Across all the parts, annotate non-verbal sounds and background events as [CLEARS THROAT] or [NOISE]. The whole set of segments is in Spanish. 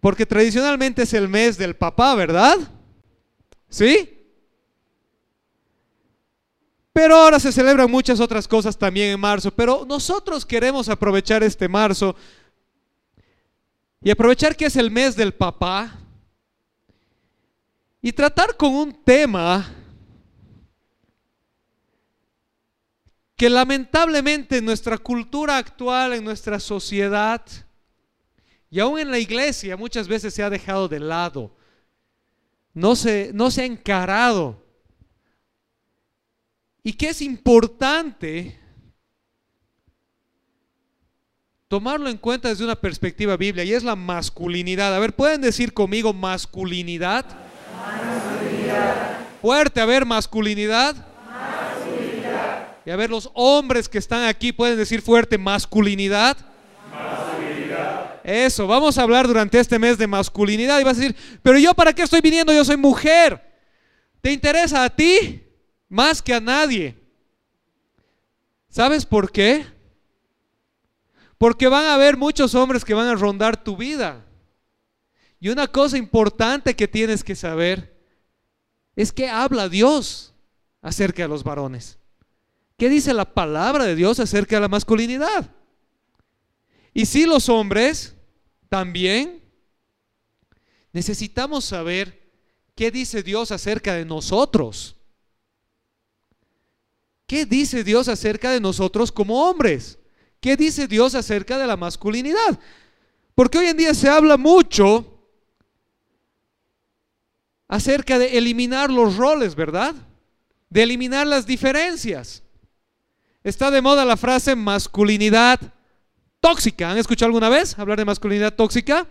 Porque tradicionalmente es el mes del papá, ¿verdad? ¿Sí? Pero ahora se celebran muchas otras cosas también en marzo. Pero nosotros queremos aprovechar este marzo y aprovechar que es el mes del papá y tratar con un tema que lamentablemente en nuestra cultura actual, en nuestra sociedad, y aún en la iglesia muchas veces se ha dejado de lado. No se, no se ha encarado. Y que es importante tomarlo en cuenta desde una perspectiva biblia y es la masculinidad. A ver, ¿pueden decir conmigo masculinidad? Fuerte, a ver, masculinidad. masculinidad. Y a ver, los hombres que están aquí pueden decir fuerte masculinidad. Eso, vamos a hablar durante este mes de masculinidad y vas a decir, pero yo para qué estoy viniendo, yo soy mujer. ¿Te interesa a ti más que a nadie? ¿Sabes por qué? Porque van a haber muchos hombres que van a rondar tu vida. Y una cosa importante que tienes que saber es que habla Dios acerca de los varones. ¿Qué dice la palabra de Dios acerca de la masculinidad? Y si los hombres también necesitamos saber qué dice Dios acerca de nosotros. ¿Qué dice Dios acerca de nosotros como hombres? ¿Qué dice Dios acerca de la masculinidad? Porque hoy en día se habla mucho acerca de eliminar los roles, ¿verdad? De eliminar las diferencias. Está de moda la frase masculinidad tóxica. ¿Han escuchado alguna vez hablar de masculinidad tóxica?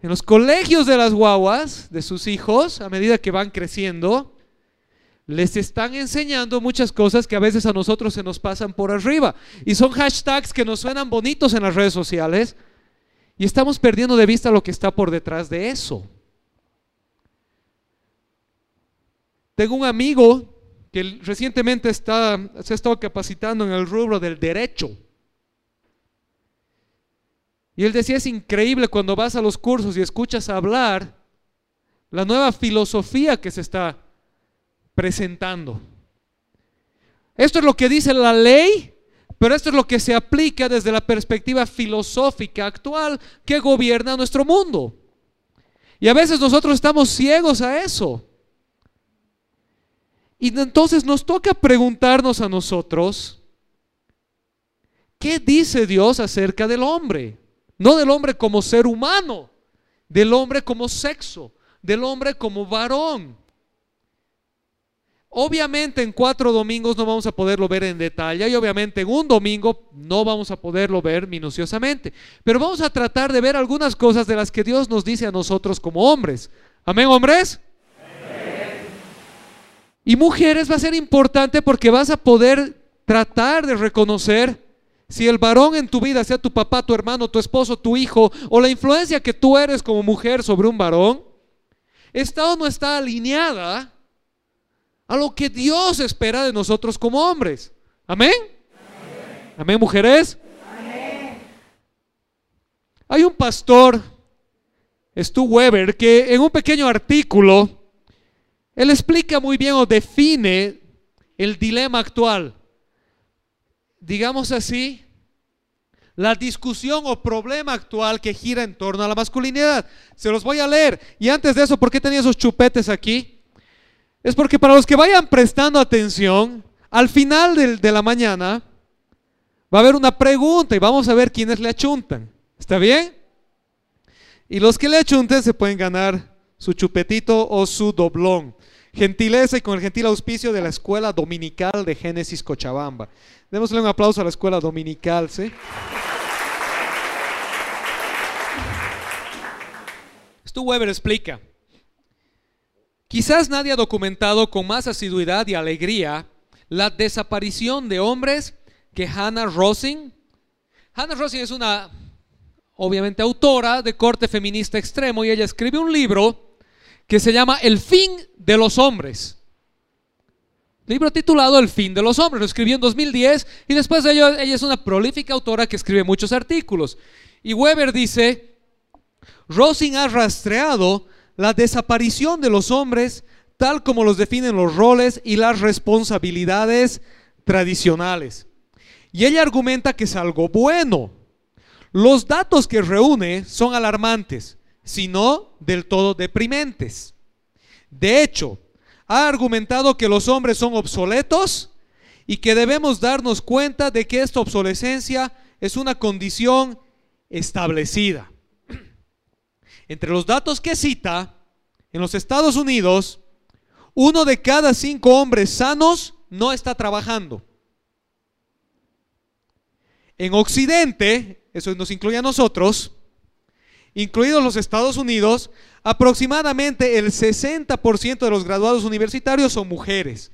En los colegios de las guaguas, de sus hijos, a medida que van creciendo, les están enseñando muchas cosas que a veces a nosotros se nos pasan por arriba. Y son hashtags que nos suenan bonitos en las redes sociales. Y estamos perdiendo de vista lo que está por detrás de eso. Tengo un amigo que recientemente está, se ha estado capacitando en el rubro del derecho. Y él decía, es increíble cuando vas a los cursos y escuchas hablar la nueva filosofía que se está presentando. Esto es lo que dice la ley, pero esto es lo que se aplica desde la perspectiva filosófica actual que gobierna nuestro mundo. Y a veces nosotros estamos ciegos a eso. Y entonces nos toca preguntarnos a nosotros, ¿qué dice Dios acerca del hombre? No del hombre como ser humano, del hombre como sexo, del hombre como varón. Obviamente en cuatro domingos no vamos a poderlo ver en detalle y obviamente en un domingo no vamos a poderlo ver minuciosamente. Pero vamos a tratar de ver algunas cosas de las que Dios nos dice a nosotros como hombres. Amén, hombres. Y mujeres va a ser importante porque vas a poder tratar de reconocer si el varón en tu vida, sea tu papá, tu hermano, tu esposo, tu hijo, o la influencia que tú eres como mujer sobre un varón, está o no está alineada a lo que Dios espera de nosotros como hombres. Amén. Amén, mujeres. Hay un pastor, Stu Weber, que en un pequeño artículo él explica muy bien o define el dilema actual. Digamos así, la discusión o problema actual que gira en torno a la masculinidad. Se los voy a leer. Y antes de eso, ¿por qué tenía esos chupetes aquí? Es porque para los que vayan prestando atención, al final de, la mañana va a haber una pregunta y vamos a ver quiénes le achuntan. ¿Está bien? Y los que le achunten se pueden ganar su chupetito o su doblón. gentileza y con el gentil auspicio de la Escuela Dominical de Génesis Cochabamba. Démosle un aplauso a la Escuela Dominical, ¿sí? Stu Weber explica, quizás nadie ha documentado con más asiduidad y alegría la desaparición de hombres que Hannah Rosing. Hannah Rosing es una, obviamente, autora de corte feminista extremo y ella escribe un libro que se llama El fin de los hombres. Libro titulado El fin de los hombres, lo escribió en 2010 y después de ello ella es una prolífica autora que escribe muchos artículos. Y Weber dice, Rosing ha rastreado la desaparición de los hombres tal como los definen los roles y las responsabilidades tradicionales. Y ella argumenta que es algo bueno. Los datos que reúne son alarmantes, sino del todo deprimentes. De hecho, ha argumentado que los hombres son obsoletos y que debemos darnos cuenta de que esta obsolescencia es una condición establecida. [CLEARS THROAT] Entre los datos que cita, en los Estados Unidos, uno de cada cinco hombres sanos no está trabajando. En Occidente, eso nos incluye a nosotros, incluidos los Estados Unidos, aproximadamente el 60% de los graduados universitarios son mujeres.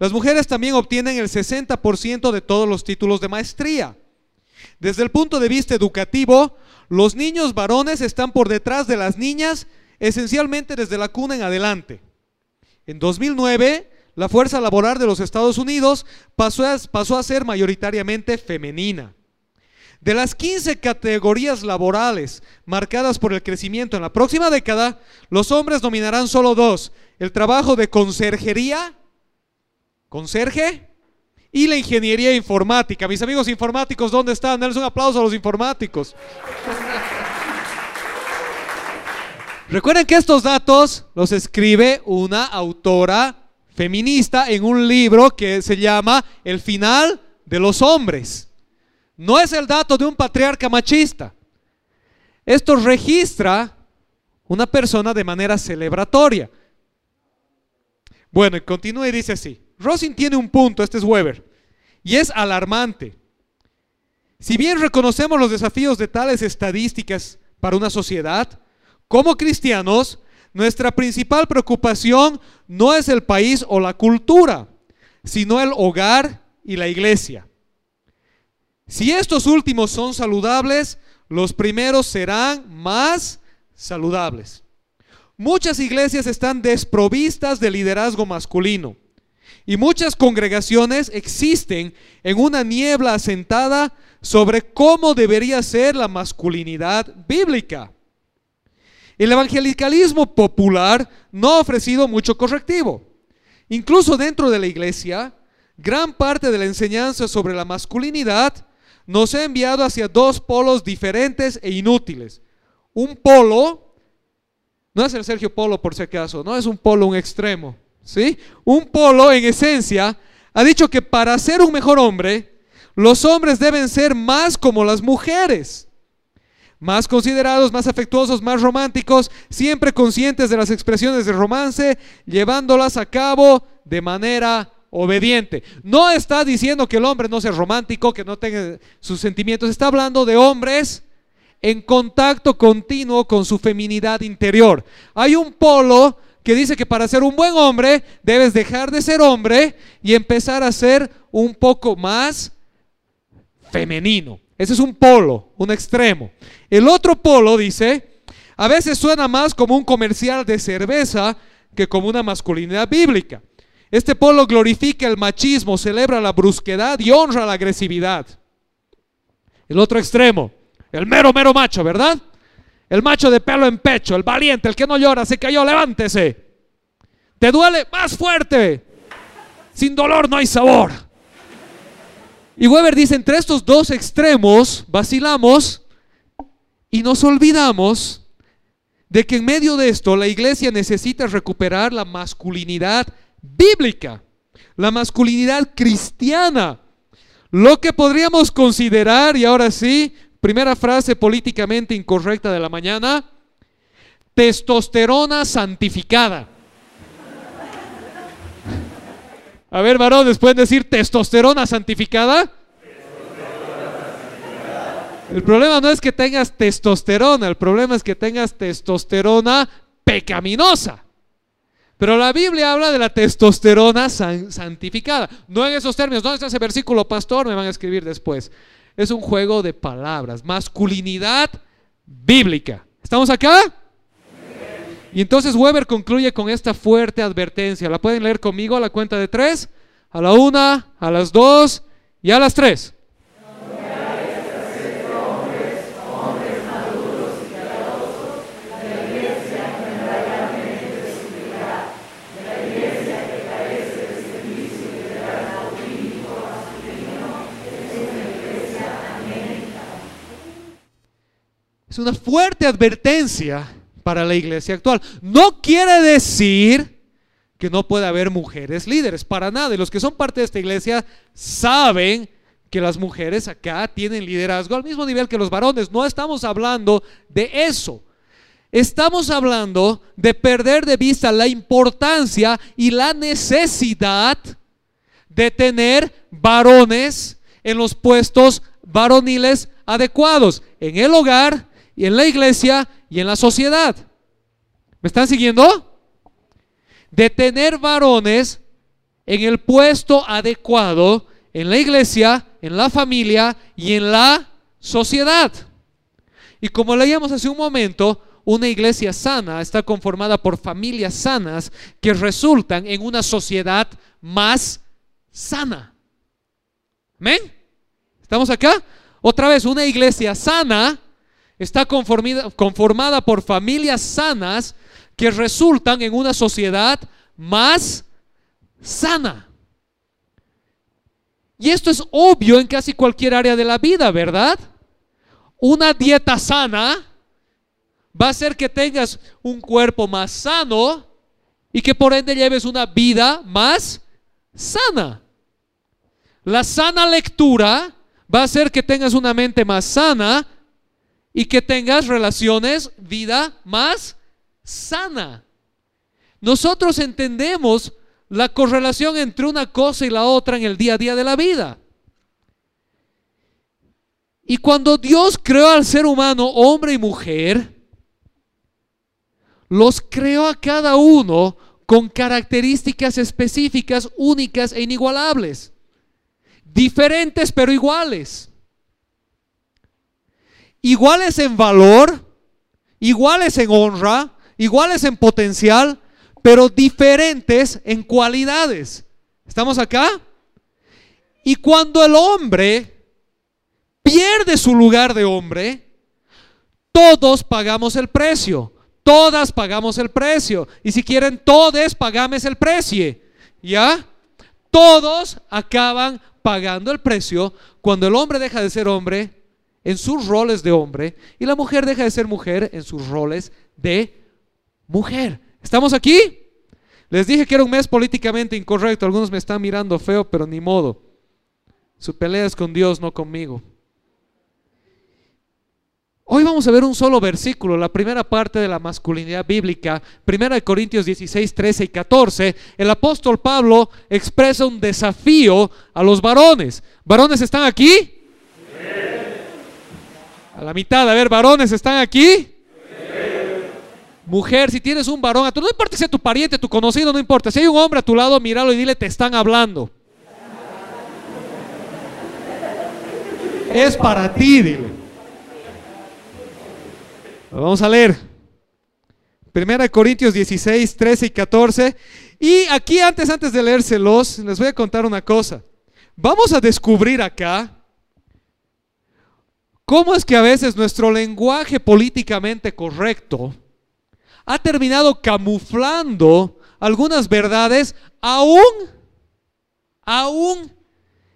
Las mujeres también obtienen el 60% de todos los títulos de maestría. Desde el punto de vista educativo, los niños varones están por detrás de las niñas esencialmente desde la cuna en adelante. En 2009, la fuerza laboral de los Estados Unidos pasó a, ser mayoritariamente femenina. De las 15 categorías laborales marcadas por el crecimiento en la próxima década, los hombres dominarán solo dos, el trabajo de conserjería, conserje, y la ingeniería informática. Mis amigos informáticos, ¿dónde están? Denles un aplauso a los informáticos. Recuerden que estos datos los escribe una autora feminista en un libro que se llama El final de los hombres. No es el dato de un patriarca machista. Esto registra una persona de manera celebratoria. Bueno, y continúa y dice así. Rosin tiene un punto, este es Weber, y es alarmante. Si bien reconocemos los desafíos de tales estadísticas para una sociedad, como cristianos, nuestra principal preocupación no es el país o la cultura, sino el hogar y la iglesia. Si estos últimos son saludables, los primeros serán más saludables. Muchas iglesias están desprovistas de liderazgo masculino. Y muchas congregaciones existen en una niebla asentada sobre cómo debería ser la masculinidad bíblica. El evangelicalismo popular no ha ofrecido mucho correctivo. Incluso dentro de la iglesia, gran parte de la enseñanza sobre la masculinidad nos ha enviado hacia dos polos diferentes e inútiles. Un polo, no es el Sergio Polo por si acaso, no es un polo, un extremo. ¿sí? Un polo en esencia ha dicho que para ser un mejor hombre, los hombres deben ser más como las mujeres. Más considerados, más afectuosos, más románticos, siempre conscientes de las expresiones de romance, llevándolas a cabo de manera obediente. No está diciendo que el hombre no sea romántico, que no tenga sus sentimientos, está hablando de hombres en contacto continuo con su feminidad interior. Hay un polo que dice que para ser un buen hombre debes dejar de ser hombre y empezar a ser un poco más femenino. Ese es un polo, un extremo. El otro polo dice, a veces suena más como un comercial de cerveza que como una masculinidad bíblica. Este polo glorifica el machismo, celebra la brusquedad y honra la agresividad. El otro extremo, el mero, mero macho, ¿verdad? El macho de pelo en pecho, el valiente, el que no llora, se cayó, levántese. ¿Te duele? Más fuerte. Sin dolor no hay sabor. Y Weber dice, entre estos dos extremos vacilamos y nos olvidamos de que en medio de esto la iglesia necesita recuperar la masculinidad bíblica, la masculinidad cristiana, lo que podríamos considerar, y ahora sí, Primera frase políticamente incorrecta de la mañana, testosterona santificada. A ver, varones, ¿pueden decir testosterona santificada? El problema no es que tengas testosterona, el problema es que tengas testosterona pecaminosa. Pero la Biblia habla de la testosterona santificada. No en esos términos. ¿Dónde está ese versículo, pastor? Me van a escribir después. Es un juego de palabras. Masculinidad bíblica. ¿Estamos acá? Y entonces Weber concluye con esta fuerte advertencia. ¿La pueden leer conmigo a la cuenta de tres? A la una, a las dos y a las tres. Es una fuerte advertencia para la iglesia actual. No quiere decir que no puede haber mujeres líderes, para nada. Y los que son parte de esta iglesia saben que las mujeres acá tienen liderazgo al mismo nivel que los varones. No estamos hablando de eso. Estamos hablando de perder de vista la importancia y la necesidad de tener varones en los puestos varoniles adecuados, en el hogar, y en la iglesia y en la sociedad. ¿Me están siguiendo? De tener varones en el puesto adecuado en la iglesia, en la familia y en la sociedad. Y como leíamos hace un momento, una iglesia sana está conformada por familias sanas que resultan en una sociedad más sana. ¿Amén? ¿Estamos acá? Otra vez, una iglesia sana está conformada por familias sanas que resultan en una sociedad más sana. Y esto es obvio en casi cualquier área de la vida, ¿verdad? Una dieta sana va a hacer que tengas un cuerpo más sano y que por ende lleves una vida más sana. La sana lectura va a hacer que tengas una mente más sana y que tengas relaciones, vida más sana. Nosotros entendemos la correlación entre una cosa y la otra en el día a día de la vida. Y cuando Dios creó al ser humano, hombre y mujer, los creó a cada uno con características específicas, únicas e inigualables. Diferentes pero iguales iguales en valor, iguales en honra, iguales en potencial, pero diferentes en cualidades. ¿Estamos acá? Y cuando el hombre pierde su lugar de hombre, todos pagamos el precio. Todas pagamos el precio. Y si quieren, todos pagamos el precio. ¿Ya? Todos acaban pagando el precio cuando el hombre deja de ser hombre en sus roles de hombre y la mujer deja de ser mujer en sus roles de mujer. ¿Estamos aquí? Les dije que era un mes políticamente incorrecto. Algunos me están mirando feo, pero ni modo. Su pelea es con Dios, no conmigo. Hoy vamos a ver un solo versículo, la primera parte de la masculinidad bíblica, primera de Corintios 16, 13 y 14. El apóstol Pablo expresa un desafío a los varones. ¿Varones están aquí? A la mitad, a ver, varones, ¿están aquí? Mujer, si tienes un varón, a tu, no importa si es tu pariente, tu conocido, no importa. Si hay un hombre a tu lado, míralo y dile, te están hablando. Es para ti, dile. Vamos a leer. Primera de Corintios 16, 13 y 14. Y aquí antes, antes de leérselos, les voy a contar una cosa. Vamos a descubrir acá ¿Cómo es que a veces nuestro lenguaje políticamente correcto ha terminado camuflando algunas verdades aún, aún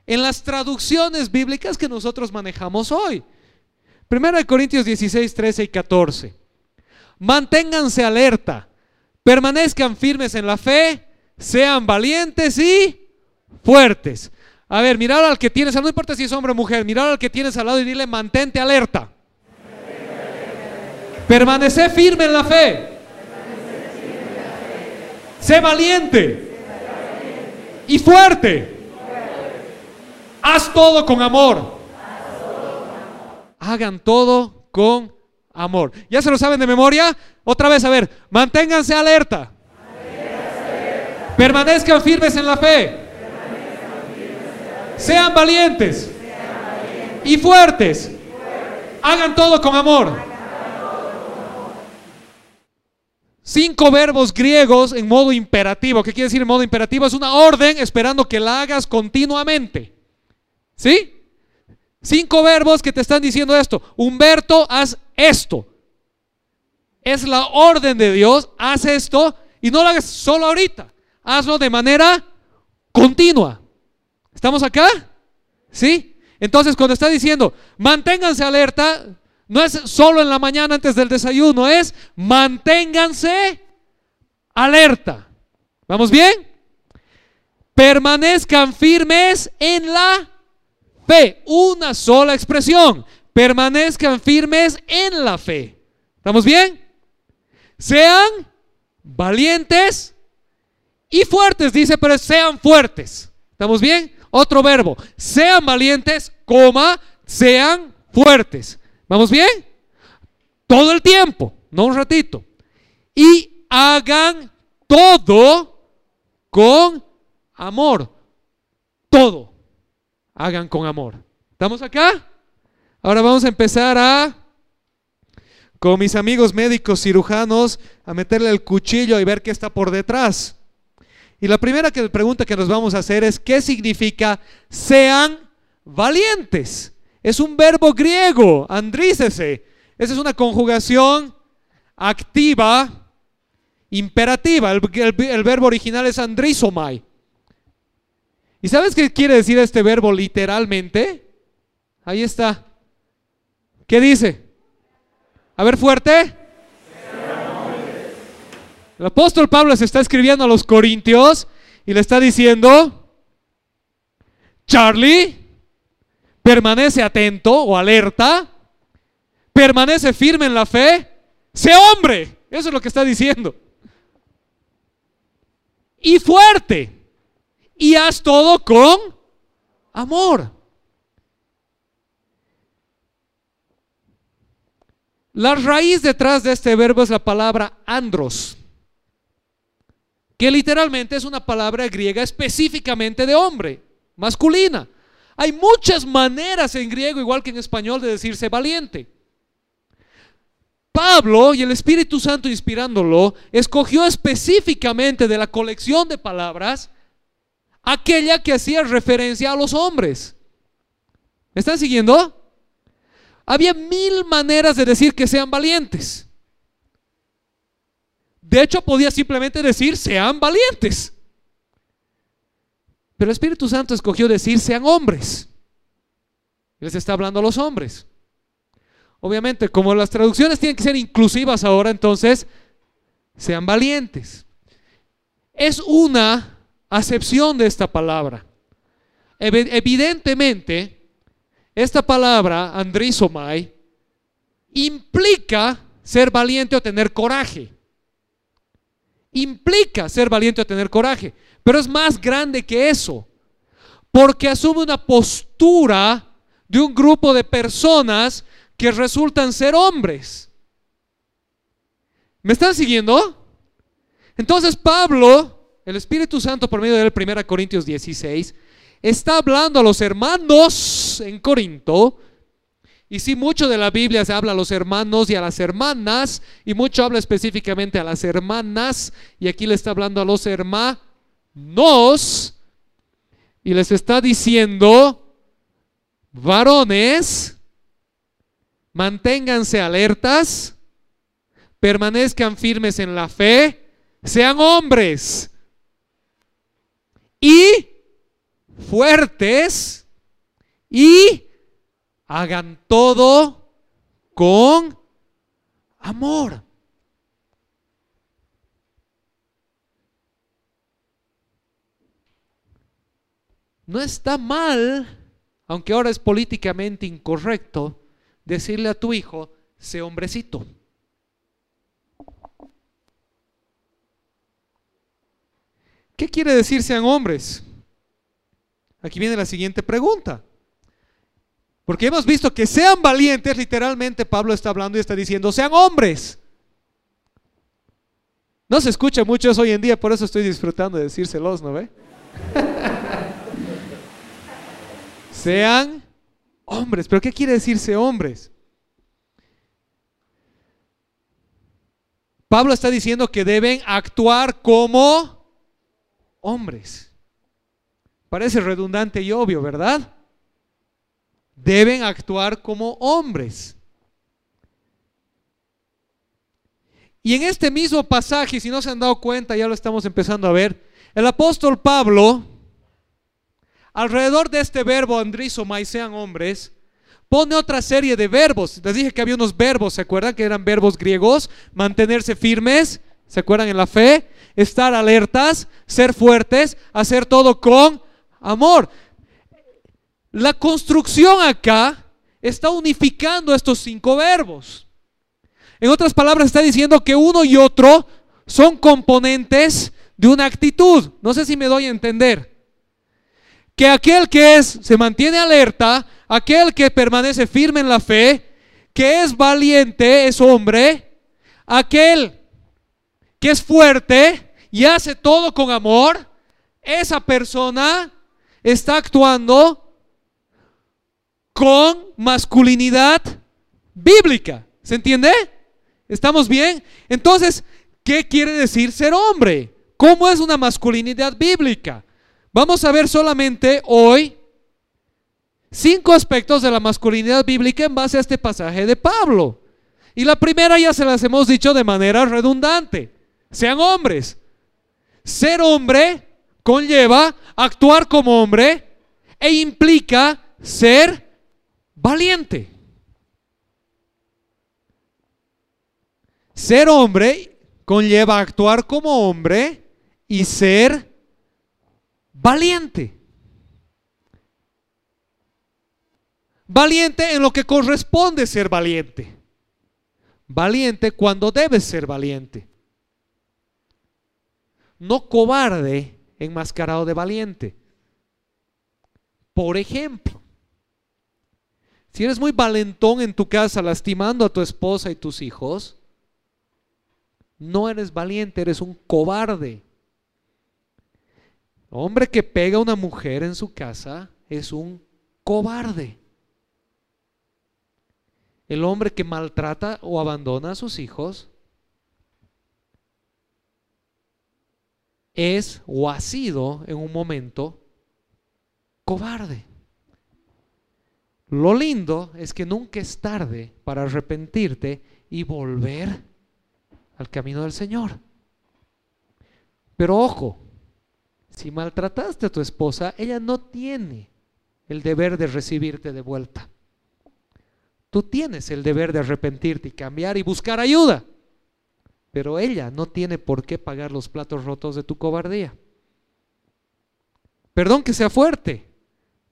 en las traducciones bíblicas que nosotros manejamos hoy? Primero de Corintios 16, 13 y 14. Manténganse alerta, permanezcan firmes en la fe, sean valientes y fuertes. A ver, mirar al que tienes, no importa si es hombre o mujer, mirar al que tienes al lado y dile, mantente alerta. Permanece firme en la fe. Sé valiente. Y fuerte. Haz todo con amor. Hagan todo con amor. ¿Ya se lo saben de memoria? Otra vez, a ver, manténganse alerta. Permanezcan firmes en la fe. Sean valientes. Y fuertes. Hagan todo con amor. Cinco verbos griegos en modo imperativo. ¿Qué quiere decir en modo imperativo? Es una orden esperando que la hagas continuamente. ¿Sí? Cinco verbos que te están diciendo esto. Humberto, haz esto. Es la orden de Dios. Haz esto y no lo hagas solo ahorita. Hazlo de manera continua. ¿Estamos acá? ¿Sí? Entonces, cuando está diciendo, manténganse alerta, no es solo en la mañana antes del desayuno, es manténganse alerta. ¿Vamos bien? Permanezcan firmes en la fe. Una sola expresión. Permanezcan firmes en la fe. ¿Estamos bien? Sean valientes y fuertes, dice, pero sean fuertes. ¿Estamos bien? Otro verbo. Sean valientes, coma, sean fuertes. ¿Vamos bien? Todo el tiempo, no un ratito. Y hagan todo con amor. Todo. Hagan con amor. ¿Estamos acá? Ahora vamos a empezar a, con mis amigos médicos cirujanos, a meterle el cuchillo y ver qué está por detrás. Y la primera pregunta que nos vamos a hacer es, ¿qué significa sean valientes? Es un verbo griego, andrícese. Esa es una conjugación activa, imperativa. El, verbo original es andrizomai. ¿Y sabes qué quiere decir este verbo literalmente? Ahí está. ¿Qué dice? A ver, fuerte. El apóstol Pablo se está escribiendo a los corintios y le está diciendo, Charlie, permanece atento o alerta, permanece firme en la fe, sé hombre. Eso es lo que está diciendo. Y fuerte. Y haz todo con amor. La raíz detrás de este verbo es la palabra andros, que literalmente es una palabra griega específicamente de hombre, masculina. Hay muchas maneras en griego, igual que en español, de decirse valiente. Pablo y el Espíritu Santo inspirándolo, escogió específicamente de la colección de palabras aquella que hacía referencia a los hombres. ¿Me están siguiendo? Había mil maneras de decir que sean valientes. De hecho, podía simplemente decir sean valientes. Pero el Espíritu Santo escogió decir sean hombres. Les está hablando a los hombres. Obviamente, como las traducciones tienen que ser inclusivas ahora, entonces, sean valientes. Es una acepción de esta palabra. Evidentemente, esta palabra, andrisomai, implica ser valiente o tener coraje. Implica ser valiente o tener coraje. Pero es más grande que eso, porque asume una postura de un grupo de personas que resultan ser hombres. ¿Me están siguiendo? Entonces Pablo, el Espíritu Santo por medio del 1 Corintios 16, está hablando a los hermanos en Corinto. Y sí, mucho de la Biblia se habla a los hermanos y a las hermanas, y mucho habla específicamente a las hermanas, y aquí le está hablando a los hermanos nos y les está diciendo, varones, manténganse alertas, permanezcan firmes en la fe, sean hombres y fuertes y hagan todo con amor. No está mal, aunque ahora es políticamente incorrecto, decirle a tu hijo, sé hombrecito. ¿Qué quiere decir sean hombres? aquí viene la siguiente pregunta. Porque hemos visto que sean valientes, literalmente Pablo está hablando y está diciendo, sean hombres. No se escucha mucho eso hoy en día, por eso estoy disfrutando de decírselos, ¿no ve? [LAUGHS] sean hombres. ¿Pero qué quiere decirse hombres? Pablo está diciendo que deben actuar como hombres. Parece redundante y obvio, ¿verdad? Deben actuar como hombres. Y en este mismo pasaje, si no se han dado cuenta, ya lo estamos empezando a ver, el apóstol Pablo, alrededor de este verbo andrizomai, sean hombres, pone otra serie de verbos. Les dije que había unos verbos, ¿se acuerdan? Que eran verbos griegos. Mantenerse firmes, ¿se acuerdan? En la fe. Estar alertas, ser fuertes, hacer todo con amor. La construcción acá está unificando estos cinco verbos. En otras palabras, está diciendo que uno y otro son componentes de una actitud. No sé si me doy a entender. Que aquel que es, se mantiene alerta, aquel que permanece firme en la fe, que es valiente, es hombre, aquel que es fuerte y hace todo con amor, esa persona está actuando con masculinidad bíblica. ¿Se entiende? ¿Estamos bien? Entonces, ¿qué quiere decir ser hombre? ¿Cómo es una masculinidad bíblica? Vamos a ver solamente hoy cinco aspectos de la masculinidad bíblica en base a este pasaje de Pablo. Y la primera ya se las hemos dicho de manera redundante. Sean hombres. Ser hombre conlleva actuar como hombre e implica ser valiente. Ser hombre conlleva actuar como hombre y ser valiente. Valiente en lo que corresponde ser valiente. Valiente cuando debes ser valiente. No cobarde enmascarado de valiente. Por ejemplo, si eres muy valentón en tu casa lastimando a tu esposa y tus hijos, no eres valiente, eres un cobarde. Hombre que pega a una mujer en su casa es un cobarde. El hombre que maltrata o abandona a sus hijos es o ha sido en un momento cobarde. Lo lindo es que nunca es tarde para arrepentirte y volver al camino del Señor. Pero ojo, si maltrataste a tu esposa, ella no tiene el deber de recibirte de vuelta. Tú tienes el deber de arrepentirte y cambiar y buscar ayuda. Pero ella no tiene por qué pagar los platos rotos de tu cobardía. Perdón que sea fuerte,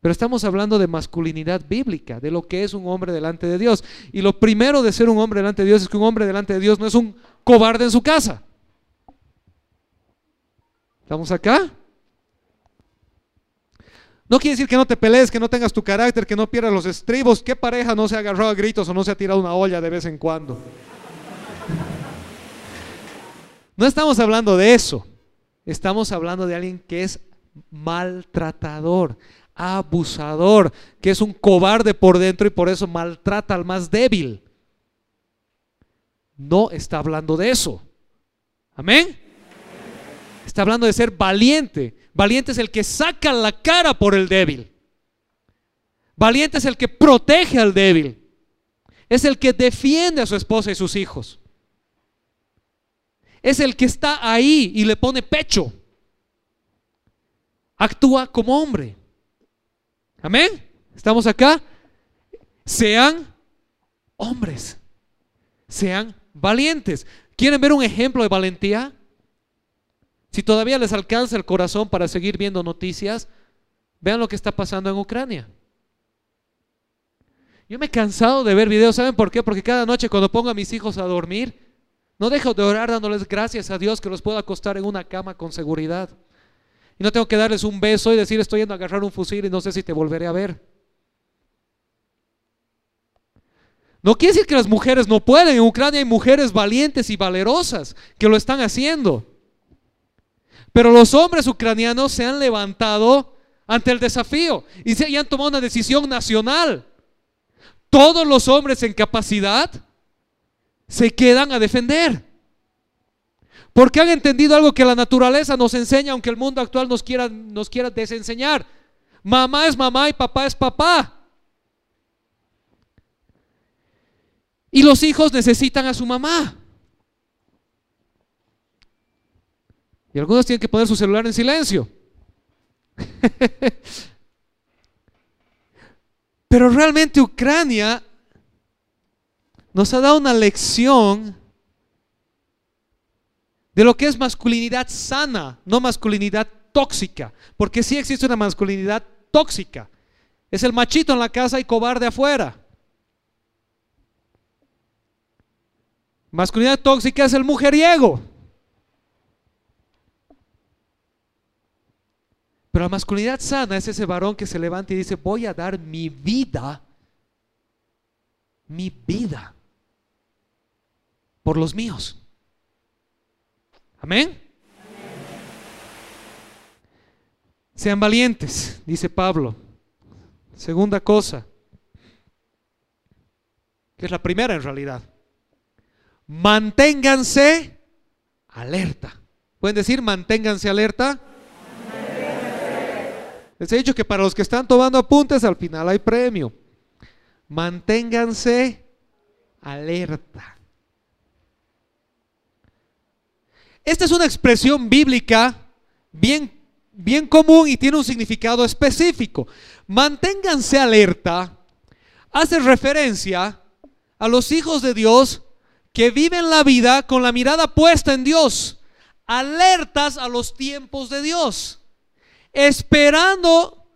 pero estamos hablando de masculinidad bíblica, de lo que es un hombre delante de Dios. Y lo primero de ser un hombre delante de Dios es que un hombre delante de Dios no es un cobarde en su casa. ¿Estamos acá? No quiere decir que no te pelees, que no tengas tu carácter, que no pierdas los estribos. ¿Qué pareja no se ha agarrado a gritos o no se ha tirado una olla de vez en cuando? No estamos hablando de eso. Estamos hablando de alguien que es maltratador, abusador, que es un cobarde por dentro y por eso maltrata al más débil. No está hablando de eso. Amén. Está hablando de ser valiente. Valiente es el que saca la cara por el débil. Valiente es el que protege al débil. Es el que defiende a su esposa y sus hijos. Es el que está ahí y le pone pecho. Actúa como hombre. Amén. ¿Estamos acá? Sean hombres. Sean valientes. ¿Quieren ver un ejemplo de valentía? Si todavía les alcanza el corazón para seguir viendo noticias, vean lo que está pasando en Ucrania. Yo me he cansado de ver videos, ¿saben por qué? Porque cada noche cuando pongo a mis hijos a dormir, no dejo de orar dándoles gracias a Dios que los pueda acostar en una cama con seguridad. Y no tengo que darles un beso y decir estoy yendo a agarrar un fusil y no sé si te volveré a ver. No quiere decir que las mujeres no pueden. En Ucrania hay mujeres valientes y valerosas que lo están haciendo. Pero los hombres ucranianos se han levantado ante el desafío y, se, han tomado una decisión nacional. Todos los hombres en capacidad se quedan a defender. Porque han entendido algo que la naturaleza nos enseña, aunque el mundo actual nos quiera, nos quiera desenseñar. Mamá es mamá y papá es papá. Y los hijos necesitan a su mamá. Y algunos tienen que poner su celular en silencio. [LAUGHS] Pero realmente Ucrania nos ha dado una lección de lo que es masculinidad sana, no masculinidad tóxica. Porque sí existe una masculinidad tóxica. Es el machito en la casa y cobarde afuera. Masculinidad tóxica es el mujeriego. Pero la masculinidad sana es ese varón que se levanta y dice, voy a dar mi vida, mi vida, por los míos. Amén. Sean valientes, dice Pablo. Segunda cosa, que es la primera en realidad manténganse alerta. ¿Pueden decir manténganse alerta? Les he dicho que para los que están tomando apuntes al final hay premio. Manténganse alerta. Esta es una expresión bíblica bien, bien común y tiene un significado específico. Manténganse alerta hace referencia a los hijos de Dios que viven la vida con la mirada puesta en Dios, alertas a los tiempos de Dios, esperando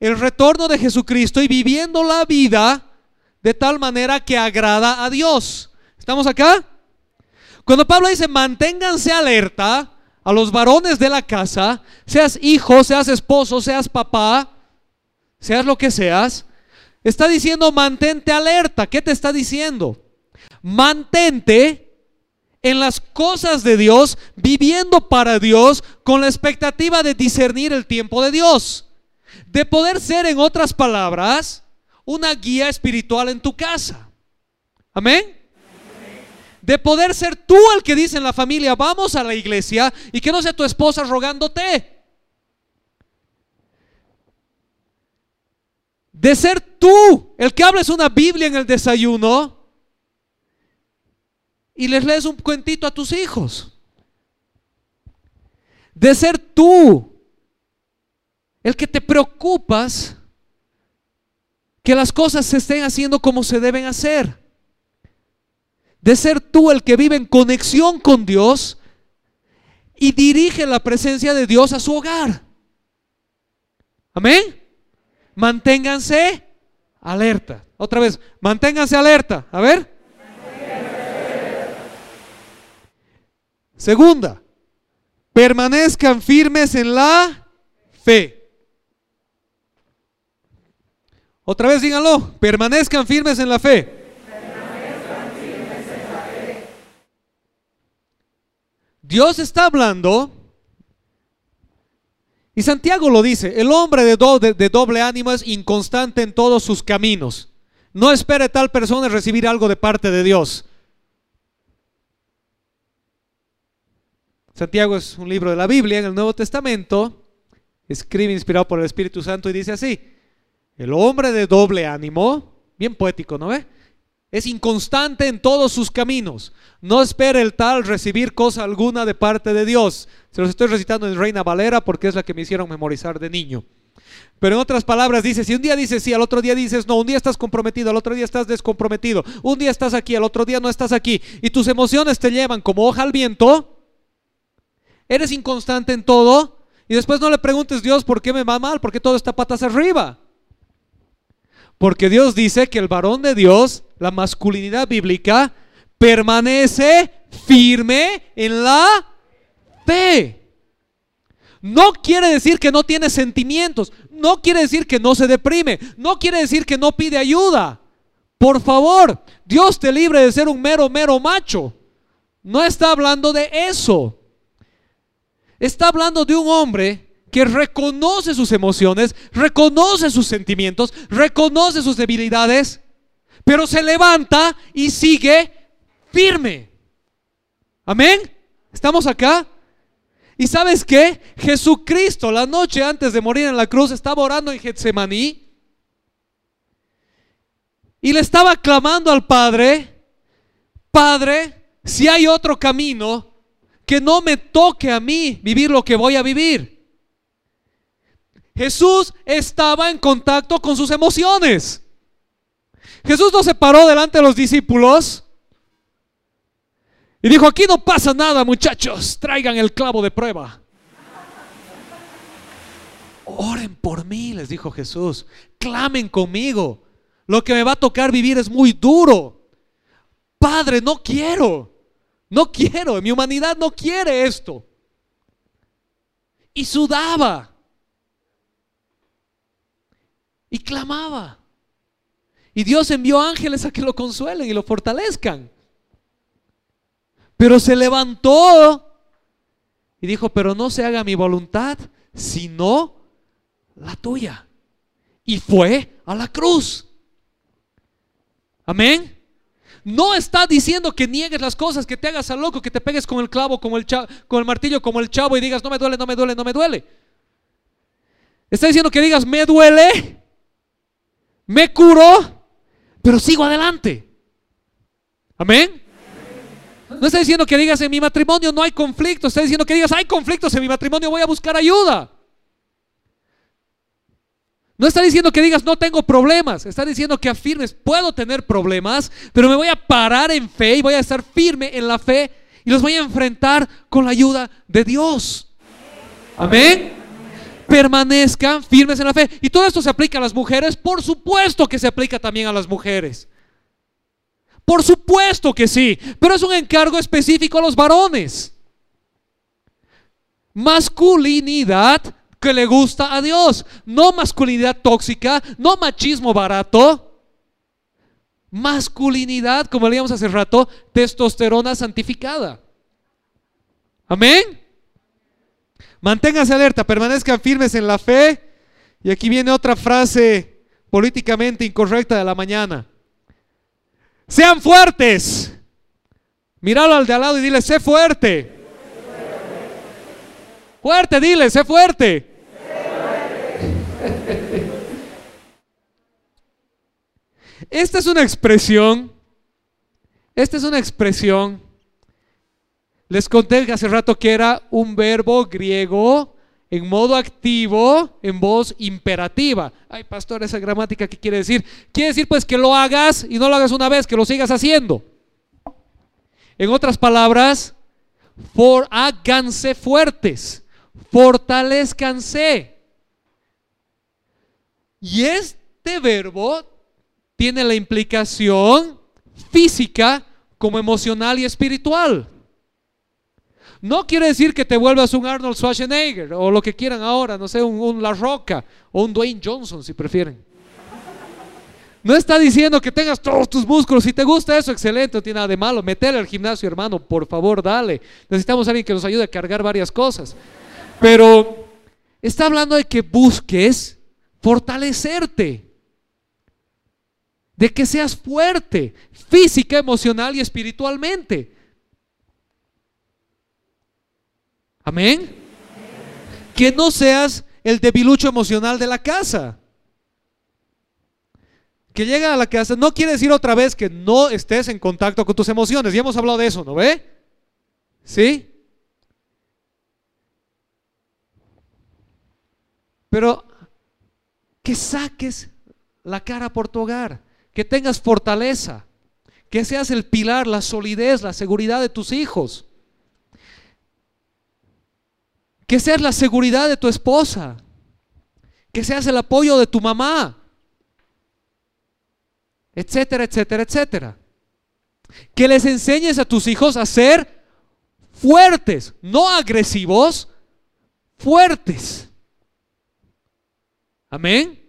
el retorno de Jesucristo y viviendo la vida de tal manera que agrada a Dios. ¿Estamos acá? Cuando Pablo dice, manténganse alerta a los varones de la casa, seas hijo, seas esposo, seas papá, seas lo que seas, está diciendo, mantente alerta. ¿Qué te está diciendo? mantente en las cosas de Dios, viviendo para Dios, con la expectativa de discernir el tiempo de Dios. De poder ser, en otras palabras, una guía espiritual en tu casa. Amén. De poder ser tú el que dice en la familia, vamos a la iglesia y que no sea tu esposa rogándote. De ser tú el que hables una Biblia en el desayuno y les lees un cuentito a tus hijos. De ser tú el que te preocupas que las cosas se estén haciendo como se deben hacer. De ser tú el que vive en conexión con Dios y dirige la presencia de Dios a su hogar. Amén. Manténganse alerta. Otra vez, manténganse alerta. A ver. Segunda, permanezcan firmes en la fe. Otra vez díganlo, permanezcan firmes en la fe. Dios está hablando y Santiago lo dice, el hombre de, doble ánimo es inconstante en todos sus caminos. No espere tal persona recibir algo de parte de Dios. Santiago es un libro de la Biblia en el Nuevo Testamento, escribe inspirado por el Espíritu Santo y dice así, el hombre de doble ánimo, bien poético, ¿no ve? Es inconstante en todos sus caminos. No espera el tal recibir cosa alguna de parte de Dios. Se los estoy recitando en Reina Valera porque es la que me hicieron memorizar de niño. Pero en otras palabras dice, si un día dices sí, al otro día dices no, un día estás comprometido, al otro día estás descomprometido, un día estás aquí, al otro día no estás aquí, y tus emociones te llevan como hoja al viento, eres inconstante en todo y después no le preguntes, Dios, ¿por qué me va mal? ¿Por qué todo está patas arriba? Porque Dios dice que el varón de Dios, la masculinidad bíblica, permanece firme en la fe. No quiere decir que no tiene sentimientos, no quiere decir que no se deprime, no quiere decir que no pide ayuda. Por favor, Dios te libre de ser un mero, mero macho. No está hablando de eso. Está hablando de un hombre que reconoce sus emociones, reconoce sus sentimientos, reconoce sus debilidades, pero se levanta y sigue firme. Amén. ¿Estamos acá? ¿Y sabes qué? Jesucristo la noche antes de morir en la cruz estaba orando en Getsemaní y le estaba clamando al Padre, Padre, si hay otro camino, que no me toque a mí vivir lo que voy a vivir. Jesús estaba en contacto con sus emociones. Jesús no se paró delante de los discípulos y dijo, aquí no pasa nada muchachos, traigan el clavo de prueba. Oren por mí, les dijo Jesús, clamen conmigo. Lo que me va a tocar vivir es muy duro. Padre, no quiero, no quiero, mi humanidad no quiere esto. Y sudaba. Y clamaba. Y Dios envió ángeles a que lo consuelen y lo fortalezcan. Pero se levantó y dijo, pero no se haga mi voluntad, sino la tuya. Y fue a la cruz. Amén. No está diciendo que niegues las cosas, que te hagas al loco, que te pegues con el clavo, con el, con el martillo, como el chavo y digas, no me duele, no me duele, no me duele. Está diciendo que digas, me duele, me curo, pero sigo adelante. Amén. No está diciendo que digas en mi matrimonio no hay conflicto. Está diciendo que digas hay conflictos en mi matrimonio, voy a buscar ayuda. No está diciendo que digas no tengo problemas. Está diciendo que afirmes puedo tener problemas, pero me voy a parar en fe y voy a estar firme en la fe y los voy a enfrentar con la ayuda de Dios. Amén. Permanezcan firmes en la fe. Y todo esto se aplica a las mujeres. Por supuesto que se aplica también a las mujeres. Por supuesto que sí, pero es un encargo específico a los varones. Masculinidad que le gusta a Dios, no masculinidad tóxica, no machismo barato. Masculinidad, como leíamos hace rato, testosterona santificada. Amén. Manténganse alerta, permanezcan firmes en la fe. Y aquí viene otra frase políticamente incorrecta de la mañana. Sean fuertes. Míralo al de al lado y dile, sé fuerte. Fuerte, dile, sé fuerte. Esta es una expresión, esta es una expresión, les conté hace rato que era un verbo griego en modo activo, en voz imperativa. Ay, pastor, esa gramática, ¿qué quiere decir? Quiere decir pues que lo hagas y no lo hagas una vez, que lo sigas haciendo. En otras palabras, for, háganse fuertes, fortalezcanse. Y este verbo tiene la implicación física como emocional y espiritual. No quiere decir que te vuelvas un Arnold Schwarzenegger o lo que quieran ahora, no sé, un, La Roca o un Dwayne Johnson si prefieren. No está diciendo que tengas todos tus músculos. Si te gusta eso, excelente, no tiene nada de malo. Metele al gimnasio, hermano, por favor, dale. Necesitamos a alguien que nos ayude a cargar varias cosas. Pero está hablando de que busques fortalecerte. De que seas fuerte, física, emocional y espiritualmente. Amén. Que no seas el debilucho emocional de la casa. Que llega a la casa no quiere decir otra vez que no estés en contacto con tus emociones. Ya hemos hablado de eso, ¿no ve? ¿Sí? Pero que saques la cara por tu hogar, que tengas fortaleza, que seas el pilar, la solidez, la seguridad de tus hijos. Que seas la seguridad de tu esposa. Que seas el apoyo de tu mamá. Etcétera, etcétera, etcétera. Que les enseñes a tus hijos a ser fuertes, no agresivos, fuertes. Amén.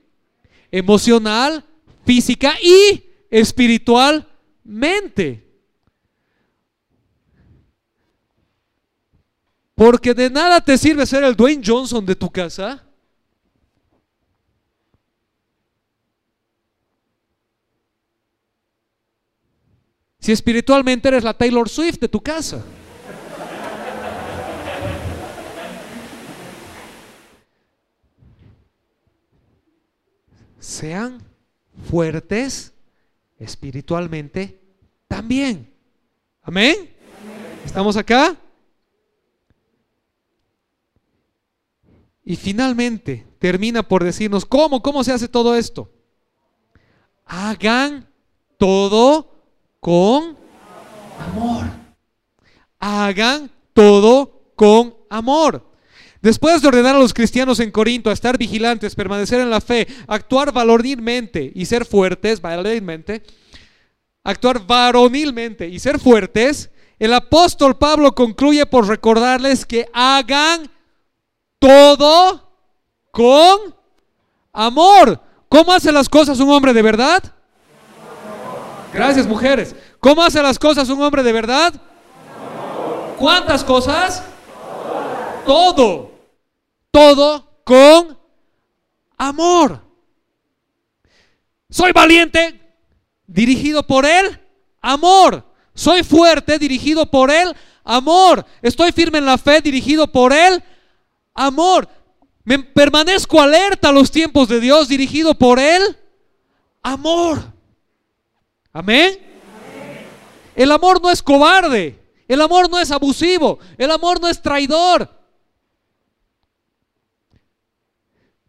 Emocional, física y espiritualmente. Porque de nada te sirve ser el Dwayne Johnson de tu casa. Si espiritualmente eres la Taylor Swift de tu casa. Sean fuertes espiritualmente también. Amén. ¿Estamos acá? Y finalmente termina por decirnos, ¿cómo? ¿Cómo se hace todo esto? Hagan todo con amor. Hagan todo con amor. Después de ordenar a los cristianos en Corinto a estar vigilantes, permanecer en la fe, actuar varonilmente y ser fuertes, actuar varonilmente y ser fuertes, el apóstol Pablo concluye por recordarles que hagan todo con amor. ¿Cómo hace las cosas un hombre de verdad? Gracias, mujeres. ¿Cómo hace las cosas un hombre de verdad? ¿Cuántas cosas? Todo. Todo con amor. Soy valiente, dirigido por él, amor. Soy fuerte, dirigido por él, amor. Estoy firme en la fe, dirigido por él, amor. Me permanezco alerta a los tiempos de Dios, dirigido por él, amor. Amén. El amor no es cobarde. El amor no es abusivo. El amor no es traidor.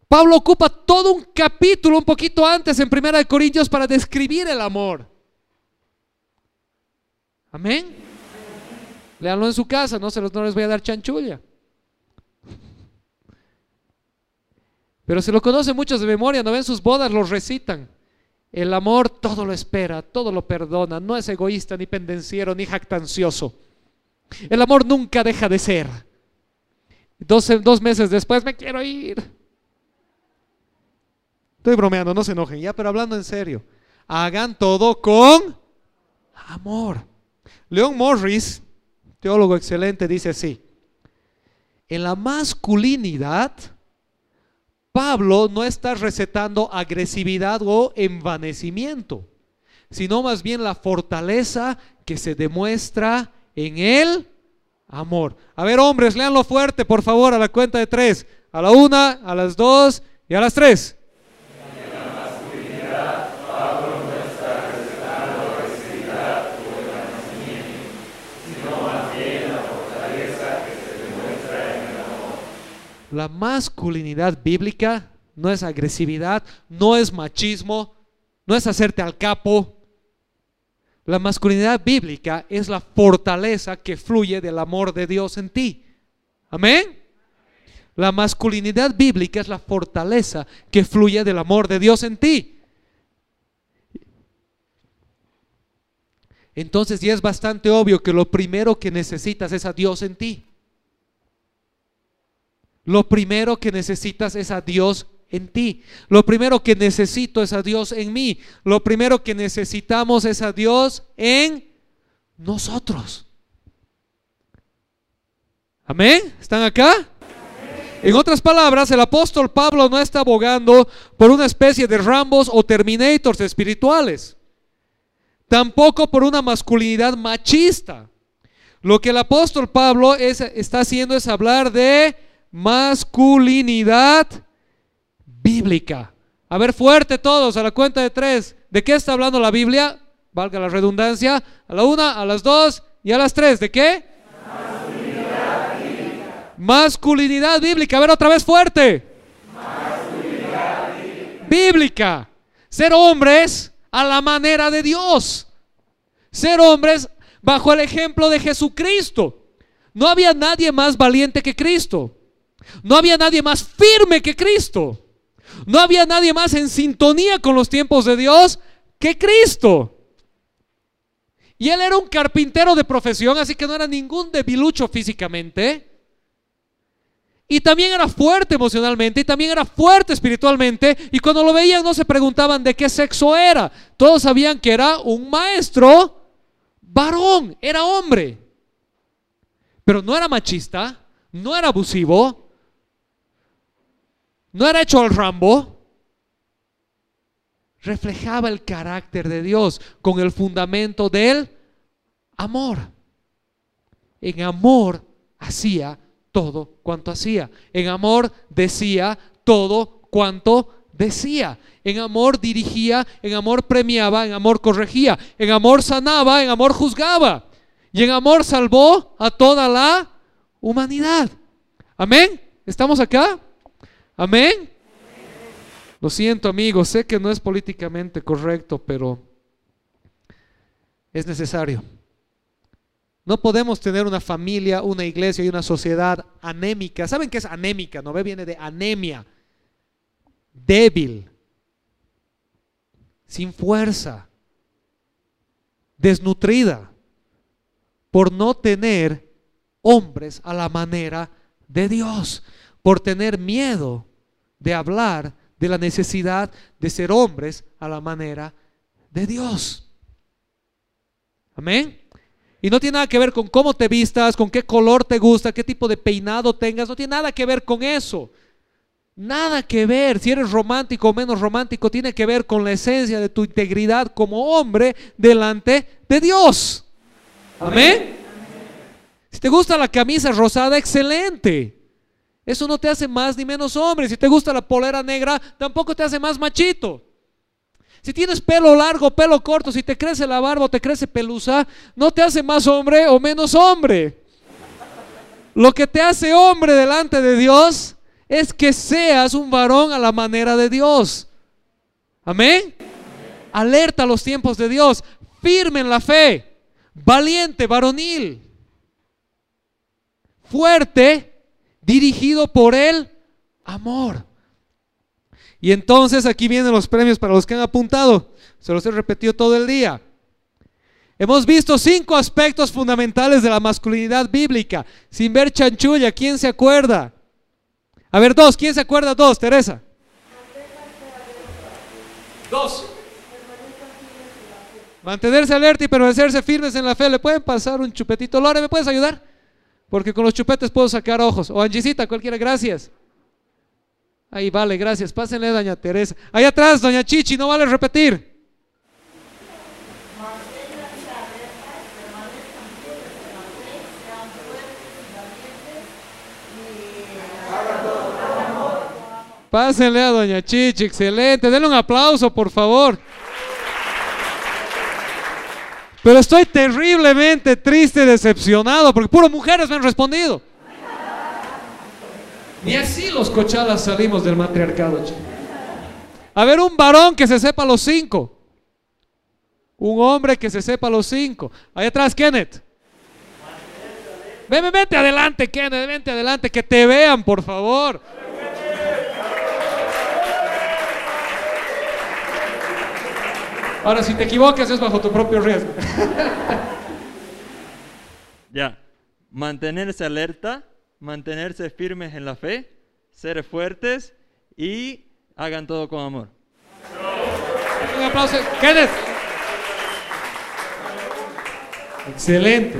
Pablo ocupa todo un capítulo un poquito antes en Primera de Corintios para describir el amor. Amén. Leanlo en su casa, no, se los, no les voy a dar chanchulla. Pero se lo conocen muchos de memoria, no ven sus bodas, los recitan. El amor todo lo espera, todo lo perdona, no es egoísta, ni pendenciero, ni jactancioso. El amor nunca deja de ser. Dos, dos meses después me quiero ir. Estoy bromeando, no se enojen, ya, pero hablando en serio. Hagan todo con amor. Leon Morris, teólogo excelente, dice así. En la masculinidad, Pablo no está recetando agresividad o envanecimiento, sino más bien la fortaleza que se demuestra en el amor. A ver, hombres, leanlo fuerte, por favor, a la cuenta de tres. A la una, a las dos y a las tres. La masculinidad bíblica no es agresividad, no es machismo, no es hacerte al capo. La masculinidad bíblica es la fortaleza que fluye del amor de Dios en ti. Amén. La masculinidad bíblica es la fortaleza que fluye del amor de Dios en ti. Entonces ya es bastante obvio que lo primero que necesitas es a Dios en ti. Lo primero que necesitas es a Dios en ti. Lo primero que necesito es a Dios en mí. Lo primero que necesitamos es a Dios en nosotros. Amén. ¿Están acá? En otras palabras, el apóstol Pablo no está abogando por una especie de rambos o terminators espirituales. Tampoco por una masculinidad machista. Lo que el apóstol Pablo está haciendo es hablar de masculinidad bíblica. A ver, fuerte todos, a la cuenta de tres. ¿De qué está hablando la Biblia? Valga la redundancia. A la una, a las dos y a las tres. ¿De qué? Masculinidad bíblica. A ver, otra vez fuerte. Bíblica. Ser hombres a la manera de Dios. Ser hombres bajo el ejemplo de Jesucristo. No había nadie más valiente que Cristo. No había nadie más firme que Cristo. No había nadie más en sintonía con los tiempos de Dios que Cristo. Y él era un carpintero de profesión, así que no era ningún debilucho físicamente. y también era fuerte emocionalmente y también era fuerte espiritualmente. Y cuando lo veían no se preguntaban de qué sexo era. Todos sabían que era un maestro varón, era hombre. Pero no era machista, no era abusivo, no era hecho al Rambo. Reflejaba el carácter de Dios con el fundamento del amor. En amor hacía todo cuanto hacía. En amor decía todo cuanto decía. En amor dirigía, en amor premiaba, en amor corregía, en amor sanaba, en amor juzgaba. Y en amor salvó a toda la humanidad. Amén. ¿Estamos acá? Amén. Lo siento amigos, sé que no es políticamente correcto, pero es necesario. No podemos tener una familia, una iglesia y una sociedad anémica. ¿Saben qué es anémica? No viene de anemia. Débil, sin fuerza, desnutrida, por no tener hombres a la manera de Dios, por tener miedo de hablar de la necesidad de ser hombres a la manera de Dios. Amén. Y no tiene nada que ver con cómo te vistas, con qué color te gusta, qué tipo de peinado tengas. No tiene nada que ver con eso. Nada que ver. Si eres romántico o menos romántico, tiene que ver con la esencia de tu integridad como hombre delante de Dios. Amén. Si te gusta la camisa rosada, excelente. Eso no te hace más ni menos hombre. Si te gusta la polera negra, tampoco te hace más machito. Si tienes pelo largo, pelo corto, si te crece la barba o te crece pelusa, no te hace más hombre o menos hombre. Lo que te hace hombre delante de Dios es que seas un varón a la manera de Dios. Amén. Alerta a los tiempos de Dios, firme en la fe, valiente, varonil, fuerte, dirigido por el amor. Y entonces aquí vienen los premios para los que han apuntado. Se los he repetido todo el día. Hemos visto cinco aspectos fundamentales de la masculinidad bíblica. Sin ver chanchulla, ¿quién se acuerda? A ver, dos, ¿quién se acuerda? Dos, Teresa. Dos. Mantenerse alerta y permanecerse firmes en la fe. ¿Le pueden pasar un chupetito? Lore, ¿me puedes ayudar? Porque con los chupetes puedo sacar ojos. O Angisita, cualquiera, gracias. Ahí vale, gracias. Pásenle, doña Teresa. Ahí atrás, doña Chichi, no vale repetir. Pásenle a doña Chichi, excelente. Denle un aplauso, por favor. Pero estoy terriblemente triste decepcionado porque puras mujeres me han respondido. Ni así los cochalas salimos del matriarcado. A ver, un varón que se sepa los cinco. Un hombre que se sepa los cinco. Ahí atrás, Kenneth. Ven, vente adelante, Kenneth, vente adelante, que te vean, por favor. Ahora, si te equivocas, es bajo tu propio riesgo. [LAUGHS] ya. Mantenerse alerta mantenerse firmes en la fe, ser fuertes y hagan todo con amor. Un aplauso. Kenneth. Excelente.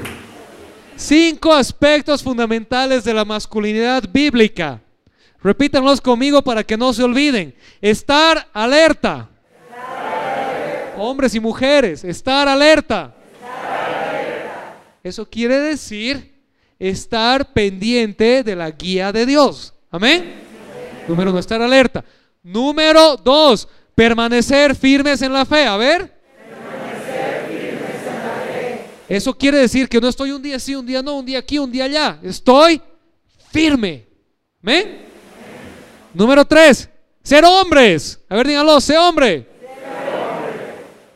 Cinco aspectos fundamentales de la masculinidad bíblica. Repítanlos conmigo para que no se olviden. Estar alerta. Hombres y mujeres, estar alerta. Eso quiere decir estar pendiente de la guía de Dios. Amén. Número uno, estar alerta. Número dos, permanecer firmes en la fe. A ver. Eso quiere decir que no estoy un día sí, un día no, un día aquí, un día allá. Estoy firme. ¿Amén? Número tres, ser hombres. A ver, díganlo, sé hombre.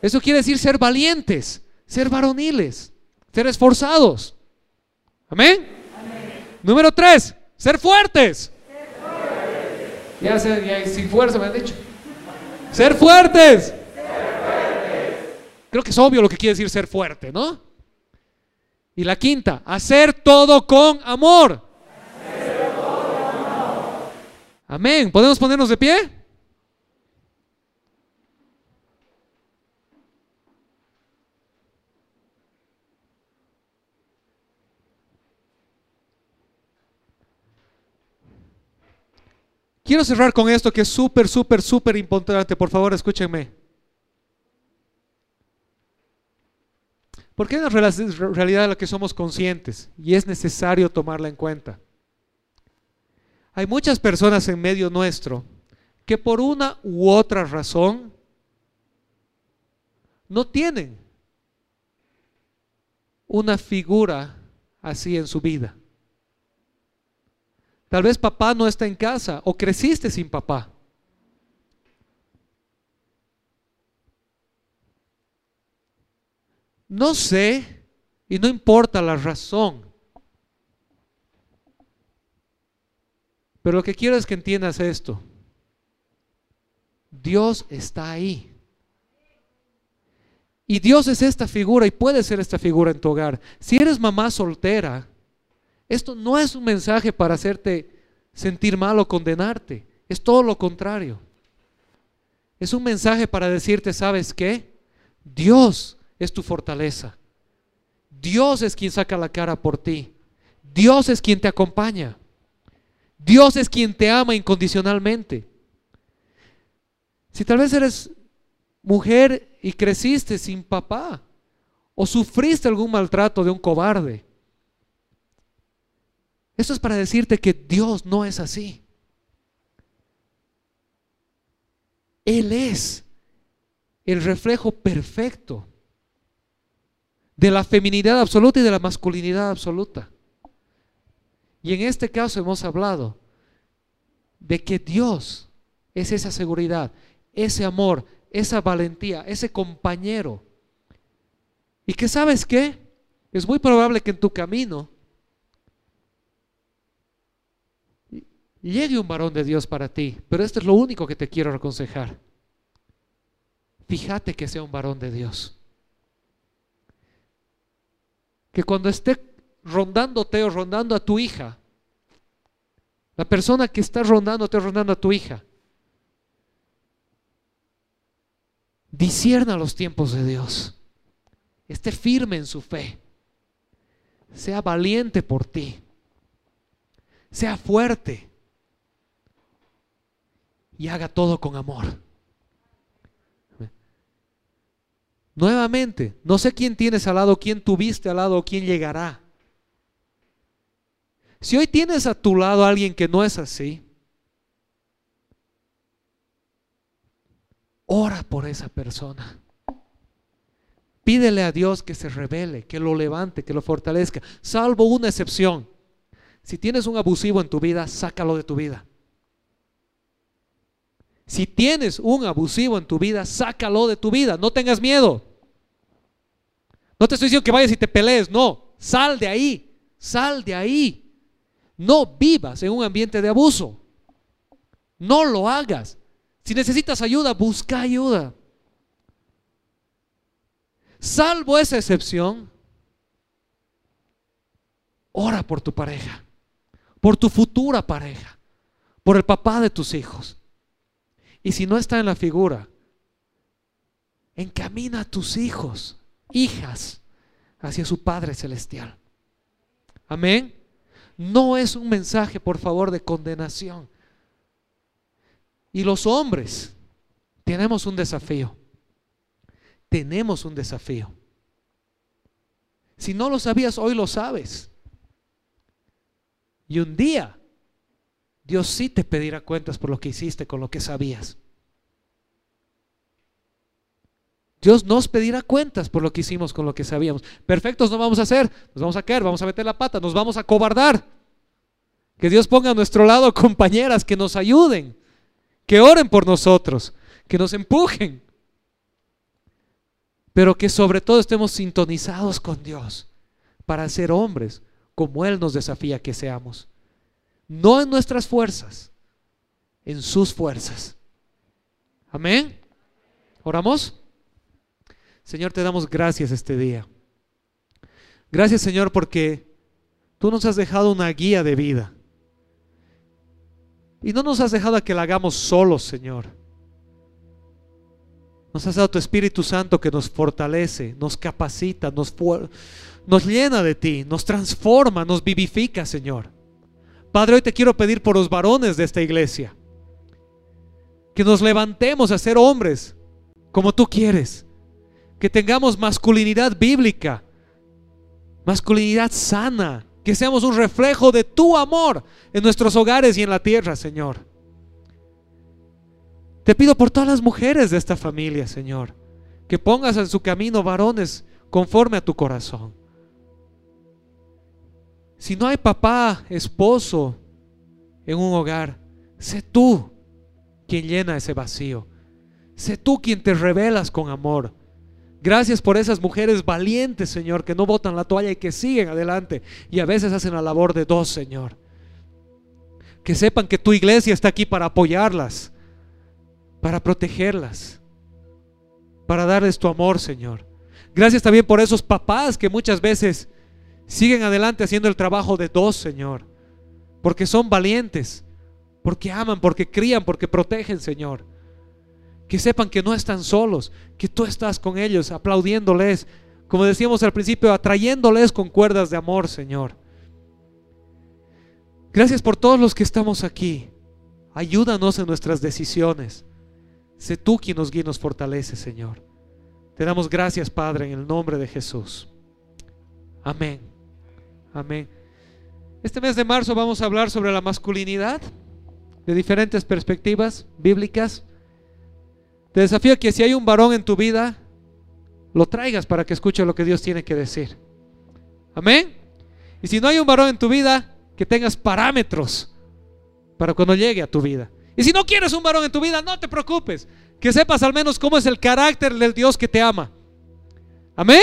Eso quiere decir ser valientes, ser varoniles, ser esforzados. Amén. Número tres, ser fuertes. Ya, sin fuerza me han dicho. Ser fuertes. Creo que es obvio lo que quiere decir ser fuerte, ¿no? Y la quinta, hacer todo con amor. Amén. ¿Podemos ponernos de pie? Quiero cerrar con esto que es súper, súper, súper importante. Por favor, escúchenme. Porque es una realidad de la que somos conscientes y es necesario tomarla en cuenta. Hay muchas personas en medio nuestro que por una u otra razón no tienen una figura así en su vida. Tal vez papá no está en casa o creciste sin papá. No sé y no importa la razón. Pero lo que quiero es que entiendas esto. Dios está ahí. Y Dios es esta figura y puede ser esta figura en tu hogar. Si eres mamá soltera, esto no es un mensaje para hacerte sentir mal o condenarte. Es todo lo contrario. Es un mensaje para decirte, ¿sabes qué? Dios es tu fortaleza. Dios es quien saca la cara por ti. Dios es quien te acompaña. Dios es quien te ama incondicionalmente. Si tal vez eres mujer y creciste sin papá o sufriste algún maltrato de un cobarde, esto es para decirte que Dios no es así. Él es el reflejo perfecto de la feminidad absoluta y de la masculinidad absoluta. Y en este caso hemos hablado de que Dios es esa seguridad, ese amor, esa valentía, ese compañero. Y que sabes qué? Es muy probable que en tu camino llegue un varón de Dios para ti. Pero esto es lo único que te quiero aconsejar. Fíjate que sea un varón de Dios. Que cuando esté rondándote o rondando a tu hija, la persona que está rondándote o rondando a tu hija, disierna los tiempos de Dios. Esté firme en su fe. Sea valiente por ti. Sea fuerte y haga todo con amor. Nuevamente, no sé quién tienes al lado, quién tuviste al lado, quién llegará. Si hoy tienes a tu lado a alguien que no es así, ora por esa persona. Pídele a Dios que se revele, que lo levante, que lo fortalezca, salvo una excepción. Si tienes un abusivo en tu vida, sácalo de tu vida. Si tienes un abusivo en tu vida, sácalo de tu vida, no tengas miedo. No te estoy diciendo que vayas y te pelees, no, sal de ahí, sal de ahí. No vivas en un ambiente de abuso. No lo hagas. Si necesitas ayuda, busca ayuda. Salvo esa excepción, ora por tu pareja, por tu futura pareja, por el papá de tus hijos. Y si no está en la figura, encamina a tus hijos, hijas, hacia su Padre Celestial. Amén. No es un mensaje, por favor, de condenación. Y los hombres tenemos un desafío. Tenemos un desafío. Si no lo sabías, hoy lo sabes. Y un día Dios sí te pedirá cuentas por lo que hiciste con lo que sabías. Dios nos pedirá cuentas por lo que hicimos con lo que sabíamos. Perfectos no vamos a ser, nos vamos a caer, vamos a meter la pata, nos vamos a cobardar. Que Dios ponga a nuestro lado [LAUGHS] compañeras que nos ayuden, que oren por nosotros, que nos empujen. Pero que sobre todo estemos sintonizados con Dios para ser hombres como Él nos desafía que seamos no en nuestras fuerzas, en sus fuerzas. Amén. ¿Oramos? Señor, te damos gracias este día. Gracias, Señor, porque tú nos has dejado una guía de vida. Y no nos has dejado a que la hagamos solos, Señor. Nos has dado tu Espíritu Santo que nos fortalece, nos capacita, nos, nos llena de ti, nos transforma, nos vivifica, Señor. Padre, hoy te quiero pedir por los varones de esta iglesia. Que nos levantemos a ser hombres como tú quieres. Que tengamos masculinidad bíblica, masculinidad sana. Que seamos un reflejo de tu amor en nuestros hogares y en la tierra, Señor. Te pido por todas las mujeres de esta familia, Señor, que pongas en su camino varones conforme a tu corazón. Si no hay papá, esposo en un hogar, sé tú quien llena ese vacío. Sé tú quien te revelas con amor. Gracias por esas mujeres valientes, Señor, que no botan la toalla y que siguen adelante y a veces hacen la labor de dos, Señor. Que sepan que tu iglesia está aquí para apoyarlas, para protegerlas, para darles tu amor, Señor. Gracias también por esos papás que muchas veces siguen adelante haciendo el trabajo de dos, Señor, porque son valientes, porque aman, porque crían, porque protegen, Señor. Que sepan que no están solos, que tú estás con ellos, aplaudiéndoles, como decíamos al principio, atrayéndoles con cuerdas de amor, Señor. Gracias por todos los que estamos aquí. Ayúdanos en nuestras decisiones. Sé tú quien nos guía y nos fortalece, Señor. Te damos gracias, Padre, en el nombre de Jesús. Amén. Amén. Este mes de marzo vamos a hablar sobre la masculinidad de diferentes perspectivas bíblicas. Te desafío que si hay un varón en tu vida, lo traigas para que escuche lo que Dios tiene que decir. Amén. Y si no hay un varón en tu vida, que tengas parámetros para cuando llegue a tu vida. Y si no quieres un varón en tu vida, no te preocupes. Que sepas al menos cómo es el carácter del Dios que te ama. Amén.